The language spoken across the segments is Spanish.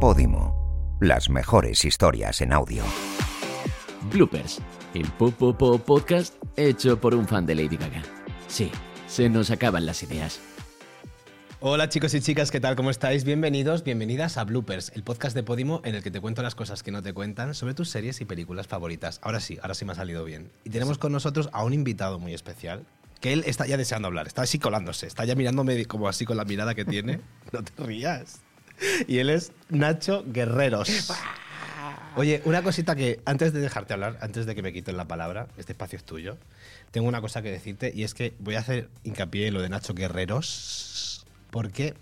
Podimo. Las mejores historias en audio. Bloopers, el Popopo podcast hecho por un fan de Lady Gaga. Sí, se nos acaban las ideas. Hola chicos y chicas, ¿qué tal? ¿Cómo estáis? Bienvenidos, bienvenidas a Bloopers, el podcast de Podimo en el que te cuento las cosas que no te cuentan sobre tus series y películas favoritas. Ahora sí, ahora sí me ha salido bien. Y tenemos con nosotros a un invitado muy especial, que él está ya deseando hablar, está así colándose, está ya mirándome como así con la mirada que tiene. no te rías. Y él es Nacho Guerreros. Oye, una cosita que antes de dejarte hablar, antes de que me quiten la palabra, este espacio es tuyo, tengo una cosa que decirte y es que voy a hacer hincapié en lo de Nacho Guerreros porque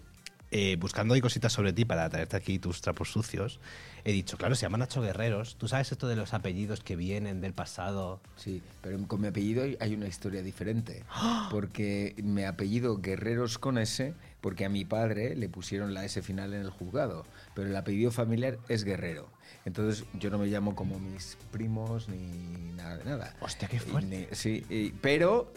eh, buscando ahí cositas sobre ti para traerte aquí tus trapos sucios, he dicho, claro, se llaman Nacho Guerreros. ¿Tú sabes esto de los apellidos que vienen del pasado? Sí, pero con mi apellido hay una historia diferente. Porque mi apellido Guerreros con S, porque a mi padre le pusieron la S final en el juzgado, pero el apellido familiar es Guerrero. Entonces yo no me llamo como mis primos ni nada de nada. Hostia, qué fuerte. Y, sí, y, pero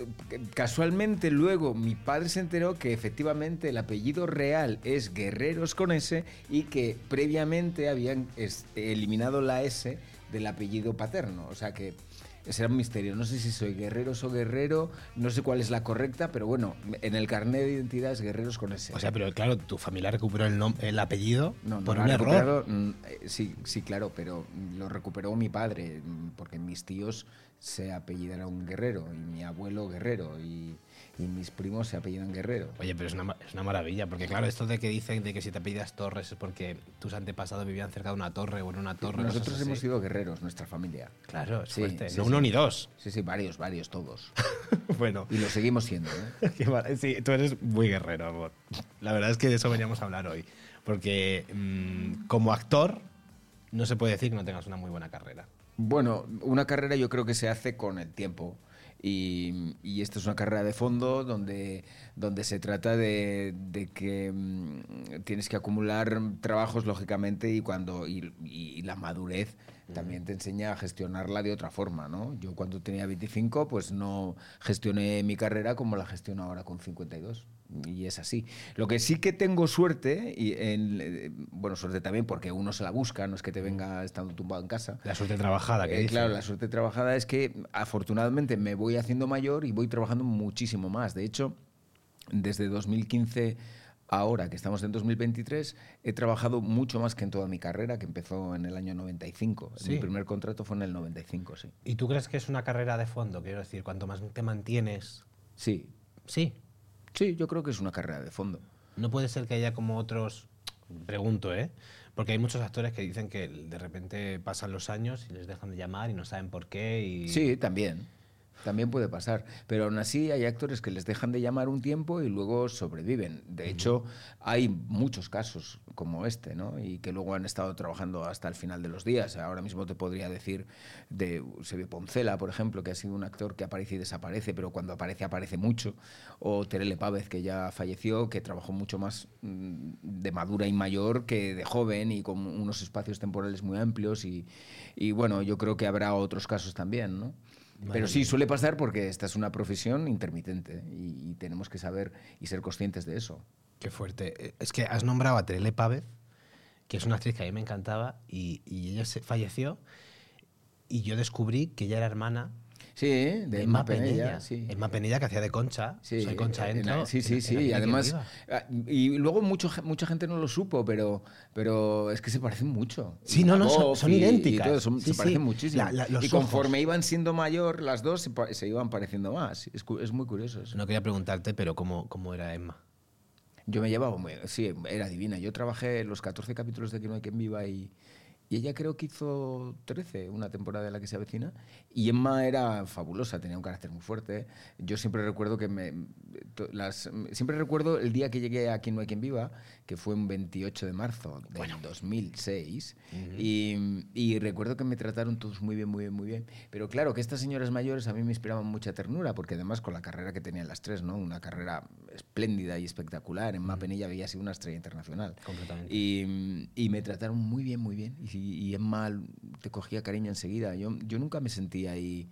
casualmente luego mi padre se enteró que efectivamente el apellido real es Guerreros con S y que previamente habían eliminado la S del apellido paterno. O sea que será un misterio. No sé si soy guerreros o guerrero, no sé cuál es la correcta, pero bueno, en el carnet de identidad es guerreros con ese. O sea, pero claro, tu familia recuperó el, el apellido no, por no un error. Mm, sí, sí, claro, pero lo recuperó mi padre, porque mis tíos se apellidaron Guerrero y mi abuelo Guerrero y y mis primos se apellidan Guerrero. Oye, pero es una, es una, maravilla, porque claro, esto de que dicen de que si te apellidas Torres es porque tus antepasados vivían cerca de una torre o en una torre. Nosotros hemos sido guerreros, nuestra familia. Claro, es sí, no uno ni dos. Sí, sí, varios, varios, todos. bueno. Y lo seguimos siendo. ¿eh? sí, tú eres muy guerrero, amor. La verdad es que de eso veníamos a hablar hoy. Porque mmm, como actor, no se puede decir que no tengas una muy buena carrera. Bueno, una carrera yo creo que se hace con el tiempo. Y, y esta es una carrera de fondo donde, donde se trata de, de que mmm, tienes que acumular trabajos, lógicamente, y, cuando, y, y la madurez también te enseña a gestionarla de otra forma, ¿no? Yo cuando tenía 25, pues no gestioné mi carrera como la gestiono ahora con 52. Y es así. Lo que sí que tengo suerte, y en, bueno, suerte también porque uno se la busca, no es que te venga estando tumbado en casa. La suerte trabajada, que eh, Claro, la suerte trabajada es que afortunadamente me voy haciendo mayor y voy trabajando muchísimo más. De hecho, desde 2015 ahora que estamos en 2023, he trabajado mucho más que en toda mi carrera, que empezó en el año 95. Sí. Mi primer contrato fue en el 95, sí. ¿Y tú crees que es una carrera de fondo? Quiero decir, cuanto más te mantienes. Sí. Sí. Sí, yo creo que es una carrera de fondo. No puede ser que haya como otros. Pregunto, ¿eh? Porque hay muchos actores que dicen que de repente pasan los años y les dejan de llamar y no saben por qué. Y... Sí, también. También puede pasar. Pero aún así hay actores que les dejan de llamar un tiempo y luego sobreviven. De hecho, hay muchos casos como este, ¿no? Y que luego han estado trabajando hasta el final de los días. Ahora mismo te podría decir de Eusebio Poncela, por ejemplo, que ha sido un actor que aparece y desaparece, pero cuando aparece, aparece mucho. O Terele Pávez, que ya falleció, que trabajó mucho más de madura y mayor que de joven y con unos espacios temporales muy amplios. Y, y bueno, yo creo que habrá otros casos también, ¿no? Pero sí, suele pasar porque esta es una profesión intermitente y, y, tenemos que saber y ser conscientes de eso. Qué fuerte. Es que has nombrado a Terele Pávez, que es una actriz que a mí me encantaba, y, y ella se falleció y yo descubrí que ella era hermana Sí, de Emma Penella. Penella sí. Emma Penella que hacía de Concha. Sí, Soy Concha Entro. Sí, sí, sí. Y además. Y luego mucho, mucha gente no lo supo, pero, pero es que se parecen mucho. Sí, no, no, son, son y, idénticas. Y todo, son, sí, se parecen muchísimo. La, la, y conforme ojos. iban siendo mayor, las dos se, se iban pareciendo más. Es, es, muy curioso eso. No quería preguntarte, pero ¿cómo, cómo era Emma? Yo me llevaba, sí, era divina. Yo trabajé los 14 capítulos de Que no hay quien viva y, y ella creo que hizo 13, una temporada en la que se avecina, y Emma era fabulosa, tenía un carácter muy fuerte. Yo siempre recuerdo que me... Las, siempre recuerdo el día que llegué a Aquí no hay quien viva, que fue un 28 de marzo del bueno. 2006, uh -huh. y, y, recuerdo que me trataron todos muy bien, muy bien, muy bien. Pero claro, que estas señoras mayores a mí me inspiraban mucha ternura, porque además con la carrera que tenían las tres, ¿no? Una carrera espléndida y espectacular, Emma uh -huh. Penella había sido una estrella internacional. Completamente. Y, y me trataron muy bien, muy bien. Y, y Emma te cogía cariño enseguida. Yo, yo nunca me sentía ahí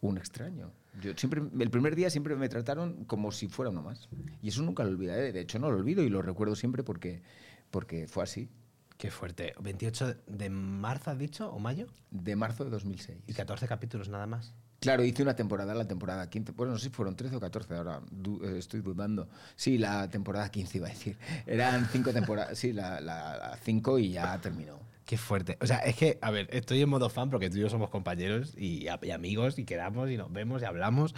un extraño. Yo siempre, el primer día siempre me trataron como si fuera uno más. Y eso nunca lo olvidaré. De hecho, no lo olvido y lo recuerdo siempre porque, porque fue así. Qué fuerte. ¿28 de marzo has dicho o mayo? De marzo de 2006. Y 14 capítulos nada más. Claro, hice una temporada, la temporada 15. Bueno, no sé si fueron 13 o 14, ahora du- eh, estoy dudando. Sí, la temporada 15 iba a decir. Eran cinco temporadas, sí, la, la, la cinco y ya terminó. Qué fuerte. O sea, es que, a ver, estoy en modo fan porque tú y yo somos compañeros y, amigos y quedamos y nos vemos y hablamos,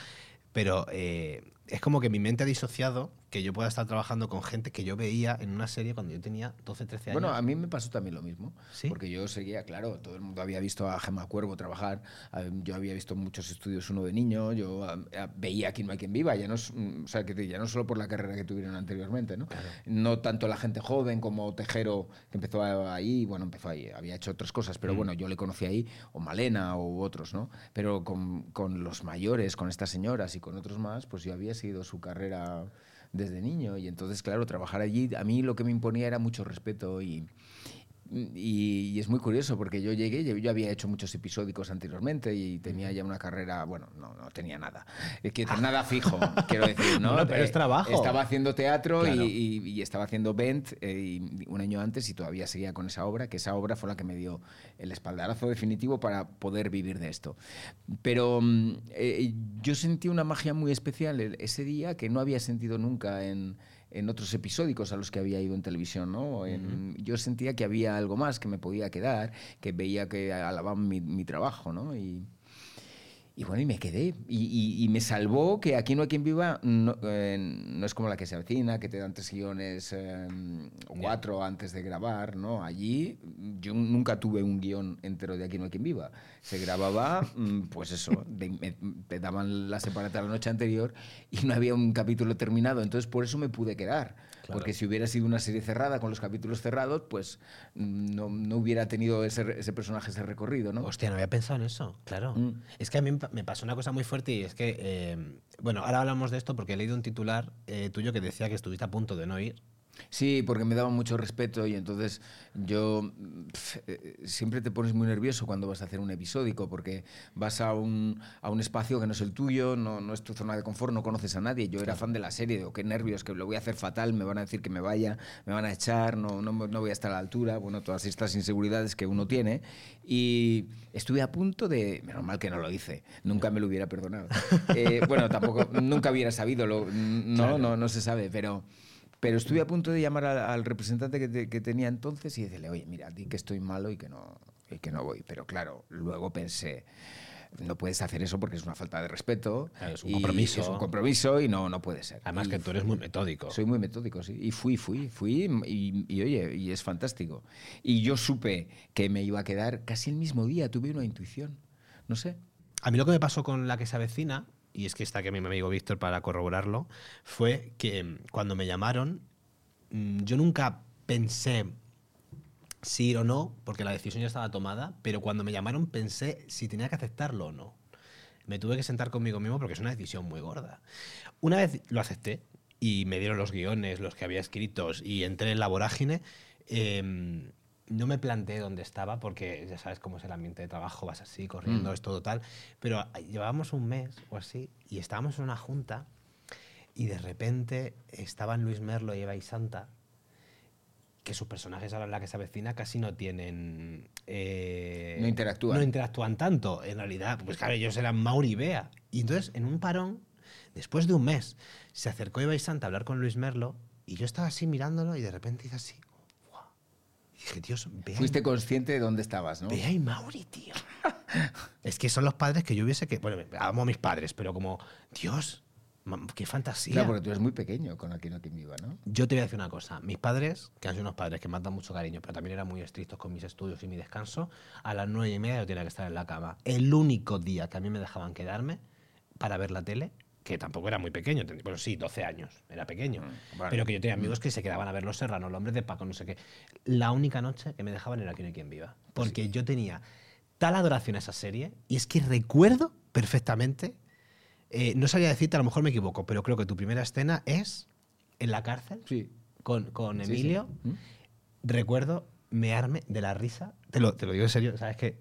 pero eh, es como que mi mente ha disociado que yo pueda estar trabajando con gente que yo veía en una serie cuando yo tenía 12, 13 años. Bueno, a mí me pasó también lo mismo. ¿Sí? Porque yo seguía, claro, todo el mundo había visto a Gemma Cuervo trabajar. Yo había visto muchos estudios uno de niño. Yo a- a- veía Aquí no hay quien viva. Ya no, mm, o sea, que ya no solo por la carrera que tuvieron anteriormente, ¿no? No tanto la gente joven como Tejero, que empezó ahí. Bueno, empezó ahí. Había hecho otras cosas, pero bueno, yo le conocí ahí. O Malena u otros, ¿no? Pero con, con los mayores, con estas señoras y con otros más, pues yo había seguido su carrera desde niño. Y entonces, claro, trabajar allí a mí lo que me imponía era mucho respeto y, y, y es muy curioso porque yo llegué, yo, había hecho muchos episódicos anteriormente y tenía ya una carrera, bueno, no, no tenía nada, es que nada fijo, quiero decir, ¿no? Bueno, pero es Eh, trabajo. Estaba haciendo teatro y- Claro. y, y estaba haciendo Bent eh, un año antes y todavía seguía con esa obra, que esa obra fue la que me dio el espaldarazo definitivo para poder vivir de esto. Pero mm, eh, yo sentí una magia muy especial ese día que no había sentido nunca en, en otros episódicos a los que había ido en televisión. ¿no? En- Yo sentía que había algo más que me podía quedar, que veía que alababan mi, mi trabajo. ¿no? Y, y bueno, y me quedé. Y, y- y me salvó que aquí no hay quien viva, no, eh, no es como la que se avecina, que te dan tres guiones eh, o cuatro antes de grabar, ¿no? Allí yo nunca tuve un guion entero de aquí no hay quien viva. Se grababa, mm, pues eso, de- me, me daban la separata la noche anterior y no había un capítulo terminado. Entonces por eso me pude quedar. Porque si hubiera sido una serie cerrada con los capítulos cerrados, pues mm, no, no hubiera tenido ese, ese personaje ese recorrido, ¿no? Hostia, no había pensado en eso, claro. Mm. Es que a mí me pa- me pasó una cosa muy fuerte y es que, eh, bueno, ahora hablamos de esto porque he leído un titular eh, tuyo que decía que estuviste a punto de no ir. Sí, porque me daba mucho respeto y entonces yo eh, siempre te pones muy nervioso cuando vas a hacer un episódico porque vas a un, a un espacio que no es el tuyo, no, no es tu zona de confort, no conoces a nadie. Yo era fan de la serie, digo, qué nervios, que lo voy a hacer fatal, me van a decir que me vaya, me van a echar, no, no, no voy a estar a la altura, bueno, todas estas inseguridades que uno tiene. Y estuve a punto de, menos mal que no lo hice, nunca me lo hubiera perdonado. Eh, bueno, tampoco, nunca hubiera sabido, lo, no, Claro. no, no se sabe, pero... Pero estuve a punto de llamar al, al representante que, te- que tenía entonces y decirle, oye, mira, di que estoy malo y que no, y que no voy. Pero claro, luego pensé, no puedes hacer eso porque es una falta de respeto. Claro, es un compromiso. Es un compromiso y no, no puede ser. Además Y que tú eres muy metódico. soy muy metódico, sí. Y fui, fui, fui y, y, oye, y es fantástico. Y yo supe que me iba a quedar casi el mismo día, tuve una intuición. No sé. A mí lo que me pasó con la que se avecina, y es que está aquí mi amigo Víctor para corroborarlo, fue que mm, cuando me llamaron, mm, yo nunca pensé si ir o no, porque la decisión ya estaba tomada, pero cuando me llamaron pensé si tenía que aceptarlo o no. Me tuve que sentar conmigo mismo porque es una decisión muy gorda. Una vez lo acepté y me dieron los guiones, los que había escritos, y entré en la vorágine, em, no me planteé dónde estaba porque ya sabes cómo es el ambiente de trabajo, vas así, corriendo, Mm. es todo tal. Pero llevábamos un mes o así y estábamos en una junta y de repente estaban Luis Merlo y Eva y Santa, que sus personajes ahora en la que se avecina casi no tienen... eh, No interactúan. No interactúan tanto. En realidad, pues claro, ellos eran Mauri y Bea. Y entonces, en un parón, después de un mes, se acercó Eva y Santa a hablar con Luis Merlo y yo estaba así mirándolo y de repente hice así. Fuiste consciente de dónde estabas, ¿no? Bea y Mauri, tío. es que son los padres que yo hubiese que... Bueno, amo a mis padres, pero como, Dios, qué fantasía. Claro, porque tú eres muy pequeño con Aquí no hay quien viva, ¿no? Yo te voy a decir una cosa. Mis padres, que han sido unos padres que me han dado mucho cariño, pero también eran muy estrictos con mis estudios y mi descanso, a las nueve y media yo tenía que estar en la cama. El único día que a mí me dejaban quedarme para ver la tele, que tampoco era muy pequeño, bueno, sí, 12 años, era pequeño, Mm, pero que yo tenía amigos que se quedaban a ver Los Serranos, Los Hombres de Paco, no sé qué. La única noche que me dejaban era Aquí no hay quien viva. Porque yo tenía tal adoración a esa serie, y es que recuerdo perfectamente, eh, no sabía decirte, a lo mejor me equivoco, pero creo que tu primera escena es en la cárcel Sí. con, con Sí, sí. Emilio. ¿Mm? Recuerdo mearme de la risa. Te lo, te lo digo en serio, ¿sabes que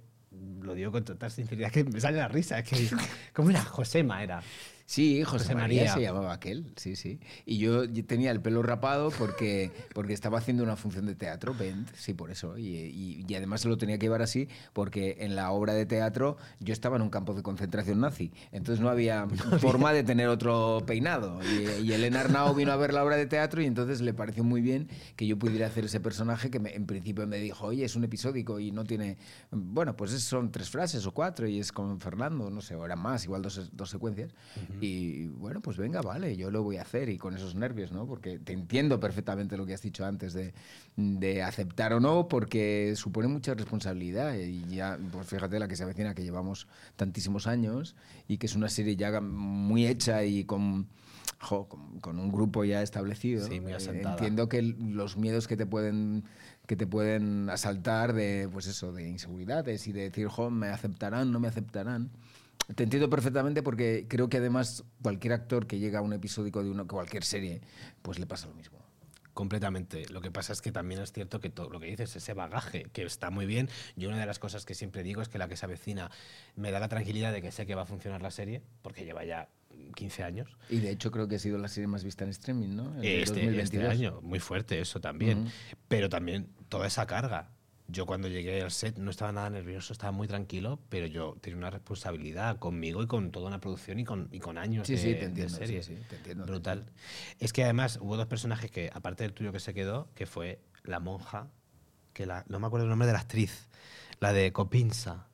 Lo digo con total sinceridad, es que me sale la risa. Es que, ¿Cómo era? Josema era. Sí, José, José María, María. se llamaba aquel, sí, sí. Y yo tenía el pelo rapado porque, porque estaba haciendo una función de teatro, Bent, sí, por eso. Y, y- y además se lo tenía que llevar así porque en la obra de teatro yo estaba en un campo de concentración nazi. Entonces no había forma de tener otro peinado. Y, y Elena Arnau vino a ver la obra de teatro y entonces le pareció muy bien que yo pudiera hacer ese personaje que me- en principio me dijo, oye, es un episódico y no tiene... Bueno, pues es- son tres frases o cuatro y es con Fernando, no sé, o eran más, igual dos, dos secuencias. Y bueno, pues venga, vale, yo lo voy a hacer y con esos nervios, ¿no? Porque te entiendo perfectamente lo que has dicho antes de, de aceptar o no, porque supone mucha responsabilidad y ya, pues fíjate la que se avecina, que llevamos tantísimos años y que es una serie ya muy hecha y con... jo, con, con un grupo ya establecido. Sí, muy entiendo que los miedos que te pueden que te pueden asaltar de pues eso de inseguridades y de decir jo, me aceptarán no me aceptarán te entiendo perfectamente porque creo que además cualquier actor que llega a un episódico de una cualquier serie pues le pasa lo mismo Completamente. Lo que pasa es que también es cierto que todo lo que dices, ese bagaje, que está muy bien. Yo una de las cosas que siempre digo es que la que se avecina me da la tranquilidad de que sé que va a funcionar la serie, porque lleva ya 15 años. y de hecho creo que ha sido la serie más vista en streaming no En el Este, este año, muy fuerte eso también. Pero también toda esa carga. Yo cuando llegué al set no estaba nada nervioso, estaba muy tranquilo, pero yo tenía una responsabilidad conmigo y con toda una producción y con, y con años Sí, de, sí, te de entiendo, sí, serie. sí, te entiendo, te Brutal. Es que además hubo dos personajes que, aparte del tuyo que se quedó, que fue la monja, que la, no me acuerdo el nombre de la actriz, la de Copinsa.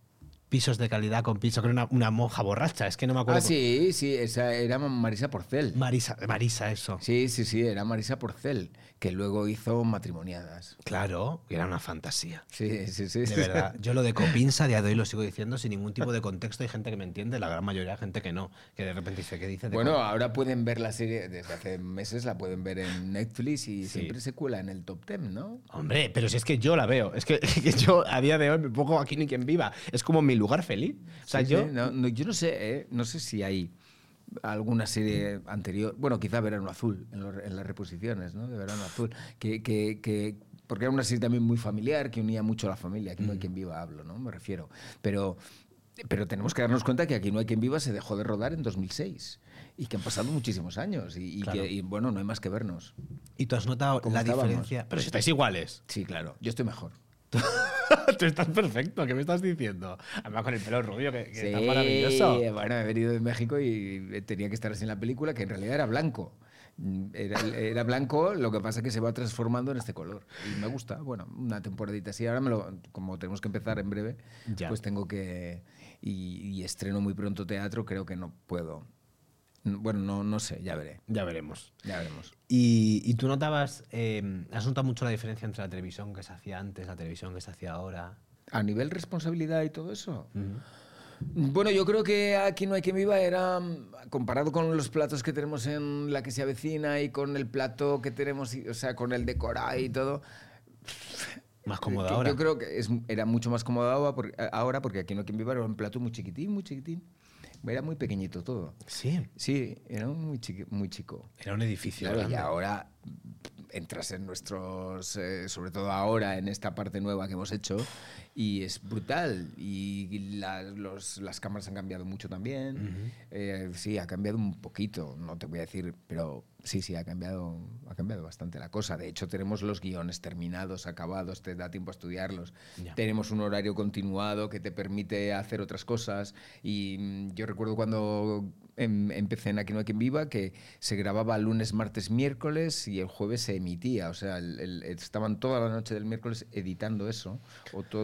Pisos de calidad con piso, que era una, una monja borracha, es que no me acuerdo. ah sí sí esa era Marisa Porcel Marisa, Marisa, eso. sí sí sí era Marisa Porcel que luego hizo matrimoniadas Claro, era una fantasía. sí sí sí De verdad. Yo lo de Copinsa a día de hoy lo sigo diciendo sin ningún tipo de contexto. Hay gente que me entiende, la gran mayoría de gente que no. Que de repente dice, ¿qué dice? Bueno, Cop-?" ahora pueden ver la serie, desde hace meses la pueden ver en Netflix y Sí. siempre se cuela en el top 10, ¿no? Hombre, pero si es que yo la veo. Es que, que yo a día de hoy me pongo aquí ni quien viva. Es como mi lugar feliz. O sea, Sí, yo... sí, no, no, yo no sé, ¿eh? no sé si hay alguna serie anterior, bueno, quizá Verano Azul, en, lo- en las reposiciones, ¿no? De Verano Azul, que, que, que- porque era una serie también muy familiar, que unía mucho a la familia, aquí no hay quien viva, hablo, ¿no? Me refiero. Pero, pero tenemos que darnos cuenta que aquí no hay quien viva se dejó de rodar en 2006 y que han pasado muchísimos años y, y Claro. que, y, bueno, no hay más que vernos. Y tú has notado ¿Cómo la estábamos? diferencia. Pero si estáis iguales. Sí, claro, yo estoy mejor. tú estás perfecto. ¿Qué me estás diciendo? Además con el pelo rubio, que, que está maravilloso. Bueno, he venido de México y tenía que estar así en la película, que en realidad era blanco. Era, era blanco, lo que pasa es que se va transformando en este color. Y me gusta, bueno, una temporadita así. Ahora, me lo, como tenemos que empezar en breve, Ya. pues tengo que... Y, y estreno muy pronto teatro, creo que no puedo. Bueno, no, no sé, ya veré. Ya veremos. Ya veremos. Y, y tú notabas, eh, has notado mucho la diferencia entre la televisión que se hacía antes, la televisión que se hacía ahora. A nivel responsabilidad y todo eso. Bueno, yo creo que aquí no hay quien viva era mm, comparado con los platos que tenemos en la que se avecina y con el plato que tenemos, o sea, con el decorado y todo. Más cómodo ahora. Yo creo que es- era mucho más cómodo ahora porque, ahora porque aquí no hay quien viva era un plato muy chiquitín, muy chiquitín. Era muy pequeñito todo. Sí, Sí, era muy, chiqui- muy chico. era un edificio. Claro, y ahora entras en nuestros, eh, sobre todo ahora en esta parte nueva que hemos hecho, y es brutal. Y la- los- las cámaras han cambiado mucho también. Eh, sí, ha cambiado un poquito, no te voy a decir, pero sí, sí, ha cambiado, ha cambiado bastante la cosa. De hecho, tenemos los guiones terminados, acabados, te da tiempo a estudiarlos. Tenemos un horario continuado que te permite hacer otras cosas. Y mm, yo recuerdo cuando em- empecé en Aquí no hay quien viva que se grababa lunes, martes, miércoles y el jueves se emitía. O sea, el- estaban toda la noche del miércoles editando eso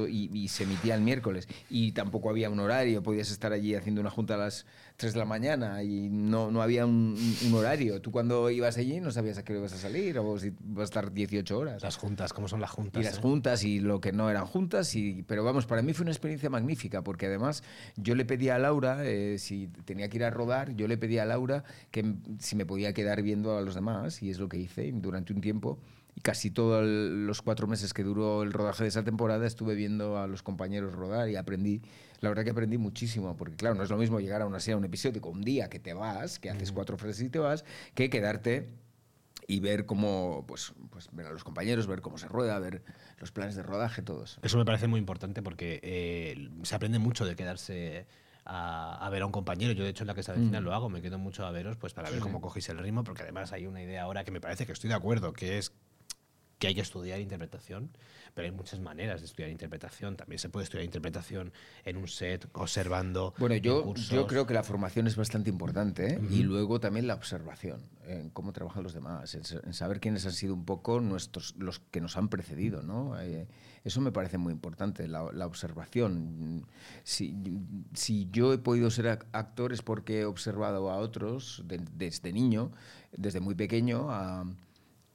y, y se emitía el miércoles. Y tampoco había un horario, podías estar allí haciendo una junta a las 3 de la mañana y no, no había un, un horario. Tú cuando ibas allí no sabías a qué ibas a salir o si vas a estar 18 horas Las juntas, ¿cómo son las juntas? y las eh? juntas y lo que no eran juntas. Y, pero vamos, para mí fue una experiencia magnífica porque además yo le pedí a Laura, eh, si tenía que ir a rodar, yo le pedí a Laura que si me podía quedar viendo a los demás y es lo que hice durante un tiempo. Y casi todos los cuatro meses que duró el rodaje de esa temporada estuve viendo a los compañeros rodar y aprendí, la verdad que aprendí muchísimo, porque claro, no es lo mismo llegar a una serie, a un episodio, un día que te vas, que haces cuatro frases y te vas, que quedarte y ver cómo, pues, pues ver a los compañeros, ver cómo se rueda, ver los planes de rodaje, todo eso. Eso me parece muy importante porque eh, se aprende mucho de quedarse a, a ver a un compañero. Yo, de hecho, en la que se avecina lo hago, me quedo mucho a veros pues para ver cómo cogéis el ritmo, porque además hay una idea ahora que me parece que estoy de acuerdo, que es que hay que estudiar interpretación, pero hay muchas maneras de estudiar interpretación. También se puede estudiar interpretación en un set, observando. Bueno, en yo, cursos. yo creo que la formación es bastante importante ¿eh? y luego también la observación, en cómo trabajan los demás, en, sa- en saber quiénes han sido un poco nuestros, los que nos han precedido. ¿no? Eh, eso me parece muy importante, la, la observación. Si, si yo he podido ser ac- actor es porque he observado a otros de- desde niño, desde muy pequeño, a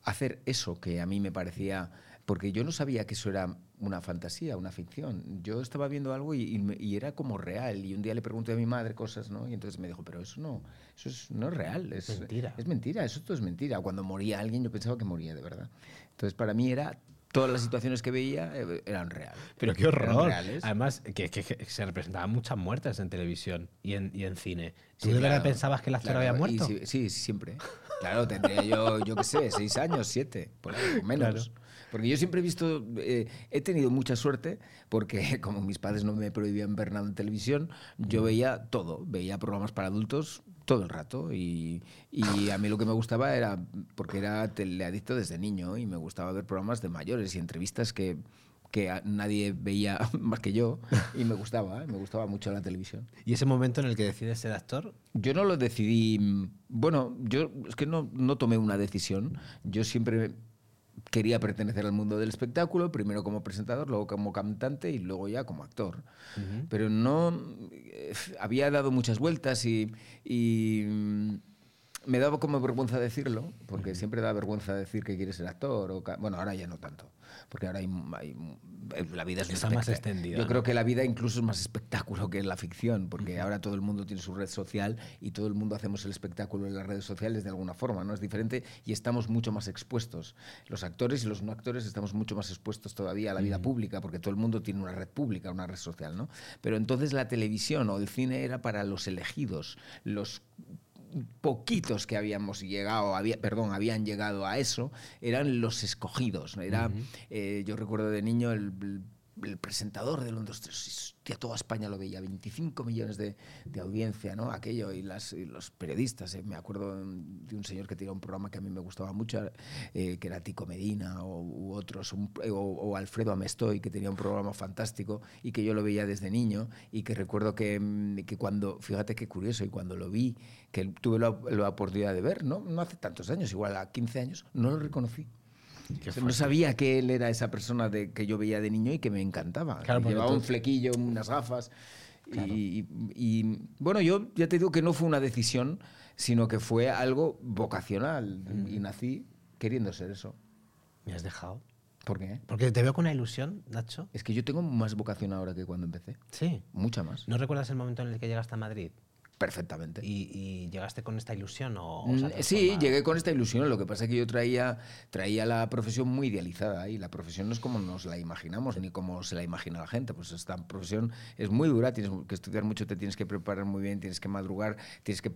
hacer eso que a mí me parecía, porque yo no sabía que eso era una fantasía, una ficción. Yo estaba viendo algo y, y era como real. Y un día le pregunté a mi madre cosas, ¿no? Y entonces me dijo, pero eso no, eso es, no es real. Es Mentira. Es mentira, eso todo es mentira. Cuando moría alguien yo pensaba que moría de verdad. Entonces para mí era, todas las situaciones que veía eh, eran reales. Pero qué horror. Además, que, que- que se representaban muchas muertes en televisión y en, y en cine. ¿Tú Sí, de verdad claro, pensabas que el actor claro, había y muerto? Sí, sí, siempre. Claro, tendría yo, yo qué sé, seis años, siete, por menos. Porque yo siempre he visto, eh, he tenido mucha suerte, porque como mis padres no me prohibían ver nada en televisión, yo veía todo, veía programas para adultos todo el rato y, y a mí lo que me gustaba era, porque era teleadicto desde niño y me gustaba ver programas de mayores y entrevistas que que nadie veía más que yo y me gustaba, ¿eh? me gustaba mucho la televisión. ¿Y ese momento en el que decides ser actor? Yo no lo decidí. mm, Bueno, yo es que no, no tomé una decisión. Yo siempre quería pertenecer al mundo del espectáculo, primero como presentador, luego como cantante y luego ya como actor. Pero no. eh, había dado muchas vueltas y. y, mm, me daba como vergüenza decirlo, porque siempre da vergüenza decir que quieres ser actor. O bueno, ahora ya no tanto, porque ahora hay, hay- la vida es Está más extendida, Yo ¿no? creo que la vida incluso es más espectáculo que la ficción, porque ahora todo el mundo tiene su red social y todo el mundo hacemos el espectáculo en las redes sociales de alguna forma, ¿no? Es diferente y estamos mucho más expuestos. Los actores y los no actores estamos mucho más expuestos todavía a la vida pública, porque todo el mundo tiene una red pública, una red social, ¿no? Pero entonces la televisión o el cine era para los elegidos, los poquitos que habíamos llegado, había, perdón, habían llegado a eso, eran los escogidos. Era, eh, yo recuerdo de niño el, el- el presentador del 1, 2, 3, hostia, toda España lo veía, 25 millones de, de audiencia, ¿no? Aquello, y, las, y los periodistas, ¿eh? me acuerdo de un señor que tenía un programa que a mí me gustaba mucho, eh, que era Tico Medina o, u otros, o, o Alfredo Amestoy, que tenía un programa fantástico y que yo lo veía desde niño y que recuerdo que, mm, que cuando, fíjate qué curioso, y cuando lo vi, que tuve la, la oportunidad de ver, ¿no? no hace tantos años, igual a 15 años, no lo reconocí. No sabía que él era esa persona de, que yo veía de niño y que me encantaba. Claro, Llevaba un flequillo, unas gafas. Y, y, bueno, yo ya te digo que no fue una decisión, sino que fue algo vocacional. Y nací queriendo ser eso. Me has dejado. ¿Por qué? Porque te veo con una ilusión, Nacho. Es que yo tengo más vocación ahora que cuando empecé. Sí. Mucha más. ¿No recuerdas el momento en el que llegaste a Madrid? Perfectamente. ¿Y, y llegaste con esta ilusión o, o Mm, Sí, llegué con esta ilusión. Lo que pasa es que yo traía, traía la profesión muy idealizada y la profesión no es como nos la imaginamos ni como se la imagina la gente. Pues esta profesión es muy dura, tienes que estudiar mucho, te tienes que preparar muy bien, tienes que madrugar, tienes que,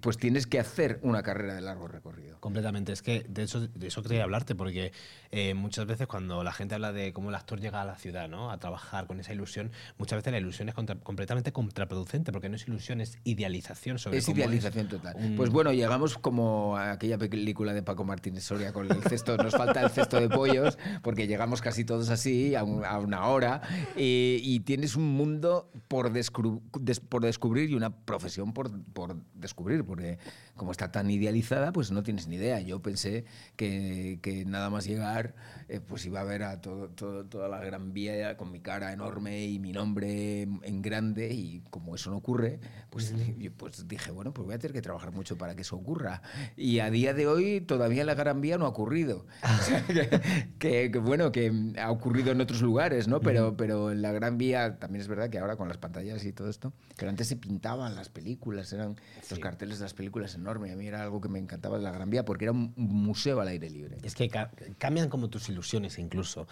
pues tienes que hacer una carrera de largo recorrido. Completamente. Es que de eso, de eso quería hablarte, porque eh, muchas veces cuando la gente habla de cómo el actor llega a la ciudad, ¿no? A trabajar con esa ilusión, muchas veces la ilusión es contra- completamente contraproducente, porque no es ilusión, es idealización sobre Es cómo idealización total. un- Pues bueno, llegamos como a aquella película de Paco Martínez Soria con el cesto, nos falta el cesto de pollos, porque llegamos casi todos así, a, un- a una hora, y, y tienes un mundo por, des- por descubrir y una profesión por, por descubrir, porque como está tan idealizada, pues no tienes ni idea. Yo pensé que, que nada más llegar, eh, pues iba a ver a todo, todo- toda la Gran Vía con mi cara enorme y mi nombre en grande, y como eso no ocurre, pues, pues dije, bueno, pues voy a tener que trabajar mucho para que eso ocurra. Y a día de hoy todavía la Gran Vía no ha ocurrido. O sea, que, que- que, bueno, que ha ocurrido en otros lugares, ¿no? Pero, pero en la Gran Vía también es verdad que ahora con las pantallas y todo esto, pero antes se pintaban las películas, eran los carteles de las películas enormes. y A mí era algo que me encantaba de la Gran Vía porque era un museo al aire libre. Es que ca- cambian como tus ilusiones incluso.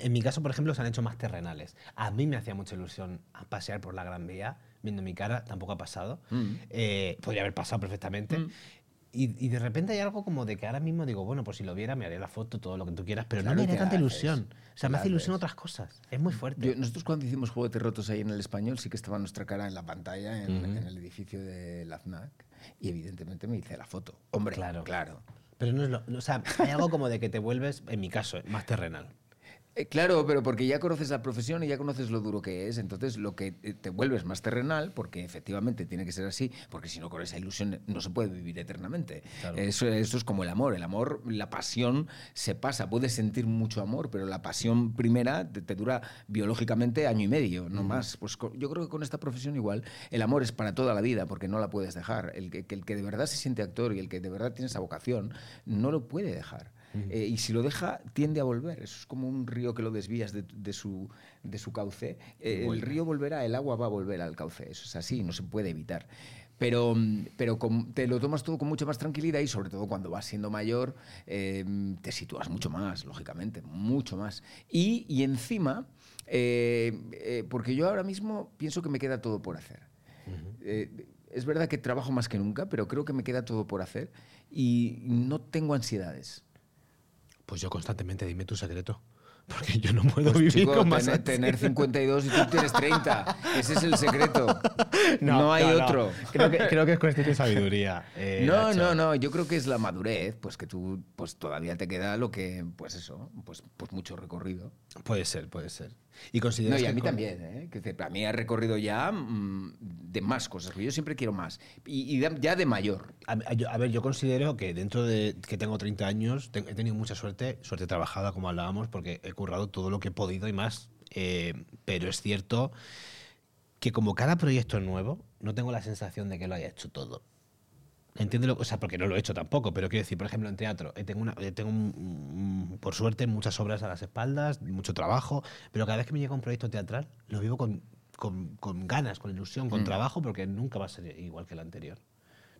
En mi caso, por ejemplo, se han hecho más terrenales. A mí me hacía mucha ilusión pasear por la Gran Vía, viendo mi cara, tampoco ha pasado. Mm. Eh, podría haber pasado perfectamente. Y, y de repente hay algo como de que ahora mismo digo, bueno, pues si lo viera me haría la foto, todo lo que tú quieras, pero Claro, no me haría tanta ilusión. O sea, me hace ilusión otras cosas. Es muy fuerte. Yo- nosotros cuando hicimos Juguetes Rotos ahí en el español sí que estaba nuestra cara en la pantalla en, en el edificio de la FNAC y evidentemente me hice la foto. Hombre, Claro. claro. Pero no es lo. O sea, hay algo como de que te vuelves, en mi caso, eh, más terrenal. Eh, claro, pero porque ya conoces la profesión y ya conoces lo duro que es, entonces lo que eh, te vuelves más terrenal, porque efectivamente tiene que ser así, porque si no con esa ilusión no se puede vivir eternamente. Claro. Eso, eso es como el amor, el amor, la pasión se pasa, puedes sentir mucho amor, pero la pasión primera te, te dura biológicamente año y medio, no más. Pues yo creo que con esta profesión igual, el amor es para toda la vida, porque no la puedes dejar. El que el que de verdad se siente actor y el que de verdad tiene esa vocación, no lo puede dejar. Eh, y si lo deja, tiende a volver. Eso es como un río que lo desvías de, de su, de su cauce. Eh, el río volverá, el agua va a volver al cauce. Eso es así, no se puede evitar. Pero, mm, pero con- te lo tomas todo con mucha más tranquilidad y sobre todo cuando vas siendo mayor eh, te sitúas mucho más, lógicamente, mucho más. Y, y encima, eh, eh, porque yo ahora mismo pienso que me queda todo por hacer. Eh, es verdad que trabajo más que nunca, pero creo que me queda todo por hacer y no tengo ansiedades. Pues yo constantemente, dime tu secreto. Porque yo no puedo Pues, vivir chico, con más tener, tener ansiedad. 52 y tú tienes 30. Ese es el secreto. No, hay otro. Creo, que, creo que es cuestión de sabiduría. eh, No, Nacho. no, no. Yo creo que es la madurez, pues que tú, pues todavía te queda lo que, pues eso, pues, pues mucho recorrido. Puede ser, puede ser. Y No, consideras y a que mí con- también, ¿eh? Que a mí he recorrido ya mm, de más cosas, que yo siempre quiero más. Y, ya de mayor. A, ver, yo considero que dentro de que tengo 30 años, he tenido mucha suerte, suerte trabajada, como hablábamos, porque he currado todo lo que he podido y más. Eh, pero es cierto que como cada proyecto es nuevo, no tengo la sensación de que lo haya hecho todo. Entiéndelo, o sea, porque no lo he hecho tampoco, pero quiero decir, por ejemplo, en teatro, eh, tengo, una, eh, tengo por suerte muchas obras a las espaldas, mucho trabajo, pero cada vez que me llega un proyecto teatral, lo vivo con, con- con ganas, con ilusión, con trabajo, porque nunca va a ser igual que el anterior.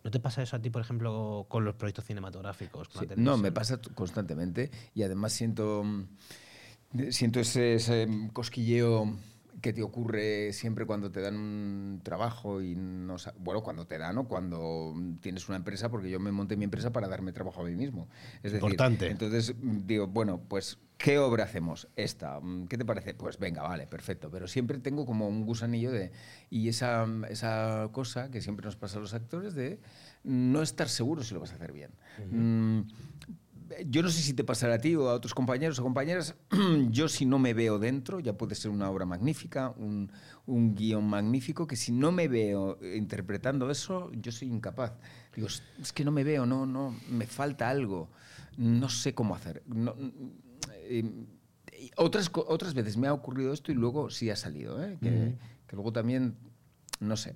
¿No te pasa eso a ti, por ejemplo, con los proyectos cinematográficos? con la Sí, no, me pasa constantemente y además siento, mm, siento ese, ese, mm, cosquilleo que te ocurre siempre cuando te dan un trabajo y no bueno cuando te dan o cuando tienes una empresa porque yo me monté mi empresa para darme trabajo a mí mismo. Es decir, Importante. entonces digo bueno pues qué obra hacemos esta Mm, qué te parece pues venga vale perfecto. Pero siempre tengo como un gusanillo de y esa esa cosa que siempre nos pasa a los actores de no estar seguro si lo vas a hacer bien. Mm, yo no sé si te pasará a ti o a otros compañeros o compañeras, yo si no me veo dentro, ya puede ser una obra magnífica, un, un guion magnífico, que si no me veo interpretando eso, yo soy incapaz. Digo, "Es- que no me veo, no, no, me falta algo, no sé cómo hacer. No, eh, y otras, otras veces me ha ocurrido esto y luego sí ha salido, ¿eh? que, que luego también, no sé.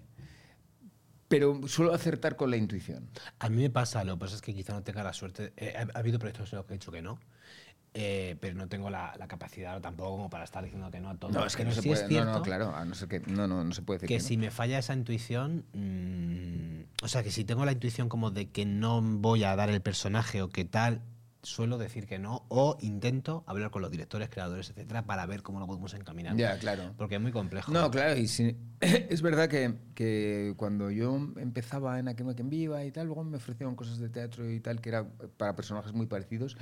Pero suelo acertar con la intuición. A mí me pasa, lo que pasa es que quizá no tenga la suerte. eh, ha, ha habido proyectos en los que he dicho que no, eh, pero no tengo la, la capacidad tampoco como para estar diciendo que no a todo. No, es que no se sí puede. cierto no, no, claro. A no ser que. No, no, no se puede decir que que no. si me falla esa intuición, mm, o sea, que si tengo la intuición como de que no voy a dar el personaje o que tal, suelo decir que no, o intento hablar con los directores, creadores, etcétera, para ver cómo lo podemos encaminar. Ya, claro. Porque es muy complejo. No, claro, y sí, es verdad que, que cuando yo empezaba en Aquema en Viva y tal, luego me ofrecieron cosas de teatro y tal que era para personajes muy parecidos.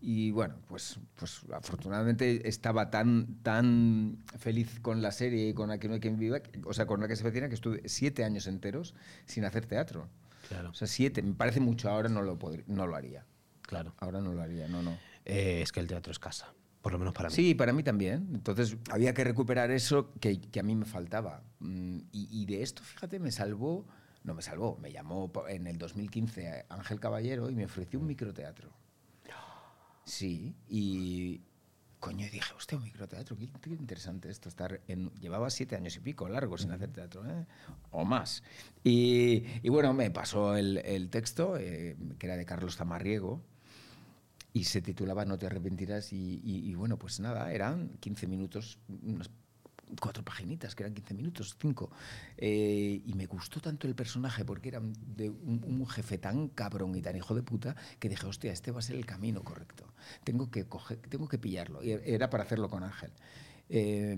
Y bueno, pues, pues afortunadamente estaba tan, tan feliz con la serie y con Aquema en Viva, o sea, con la que se vecina, que estuve siete años enteros sin hacer teatro. Claro, O sea, siete, me parece mucho, ahora no lo, podría, no lo haría. Claro. Ahora no lo haría, no, no. Eh, es que el teatro es casa, por lo menos para mí. Sí, para mí también. Entonces había que recuperar eso que, que a mí me faltaba. Mm, Y, y de esto, fíjate, me salvó, no me salvó, me llamó en el 2015 Ángel Caballero y me ofreció un microteatro. Sí, y coño, dije, hostia, un microteatro, qué, qué interesante esto. Estar en, llevaba siete años y pico largo sin hacer teatro, ¿eh? o más. Y, y bueno, me pasó el, el texto, eh, que era de Carlos Zamarriego, y se titulaba No te arrepentirás y, bueno, pues nada, eran 15 minutos, unas cuatro paginitas, que eran 15 minutos, cinco. Eh, y me gustó tanto el personaje porque era un jefe tan cabrón y tan hijo de puta que dije, hostia, este va a ser el camino correcto. Tengo que, coger, tengo que pillarlo. Y era para hacerlo con Ángel. Eh,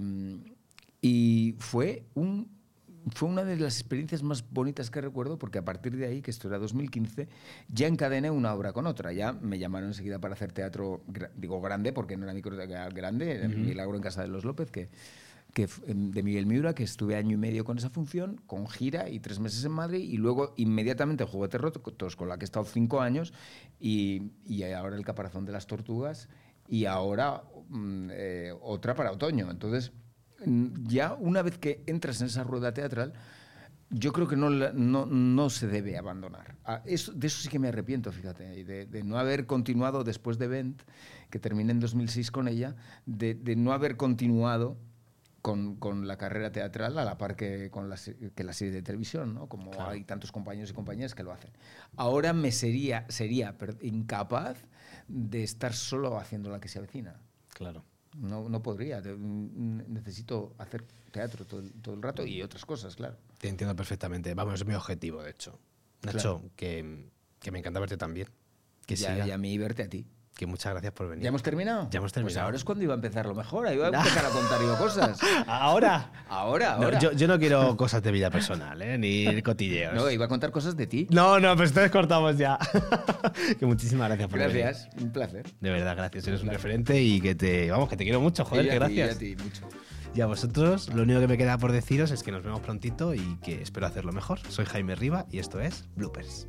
y fue un fue una de las experiencias más bonitas que recuerdo porque a partir de ahí, que esto era 2015, ya encadené una obra con otra. Ya me llamaron enseguida para hacer teatro, digo grande porque no era micro grande, era Milagro en Casa de los López, que, que, em, de Miguel Miura, que estuve año y medio con esa función, con gira y tres meses en Madrid, y luego inmediatamente Juguetes Rotos, con la que he estado cinco años, y, y ahora El Caparazón de las Tortugas, y ahora mm, eh, otra para otoño. Entonces ya una vez que entras en esa rueda teatral, yo creo que no, no, no se debe abandonar. Ah, eso, de eso sí que me arrepiento, fíjate, de, de no haber continuado después de Bent, que terminé en 2006 con ella, de, de no haber continuado con, con, la carrera teatral a la par que, con la, que la serie de televisión, ¿no? como hay tantos compañeros y compañeras que lo hacen. Ahora me sería, sería incapaz de estar solo haciendo la que se avecina. Claro. No, no podría. Necesito hacer teatro todo, todo, el rato y otras cosas, claro. Te entiendo perfectamente. Vamos, es mi objetivo, de hecho. Nacho, que, que, me encanta verte también. Que ya, siga. y a mí verte a ti. Que muchas gracias por venir. ¿Ya hemos terminado? Ya hemos terminado. Pues ahora es cuando iba a empezar lo mejor. Iba a empezar a contar yo cosas. ¿Ahora? Ahora, ahora. No, yo, yo, no quiero cosas de vida personal, ¿eh? ni cotilleos. No, iba a contar cosas de ti. No, no, pues entonces cortamos ya. que muchísimas gracias por gracias, venir. Gracias, un placer. De verdad, gracias. Eres un, un referente y que te. Vamos, que te quiero mucho, joder, y que ti, gracias. Y a ti, mucho. Y a vosotros, lo único que me queda por deciros es que nos vemos prontito y que espero hacerlo mejor. Soy Jaime Riva y esto es Bloopers.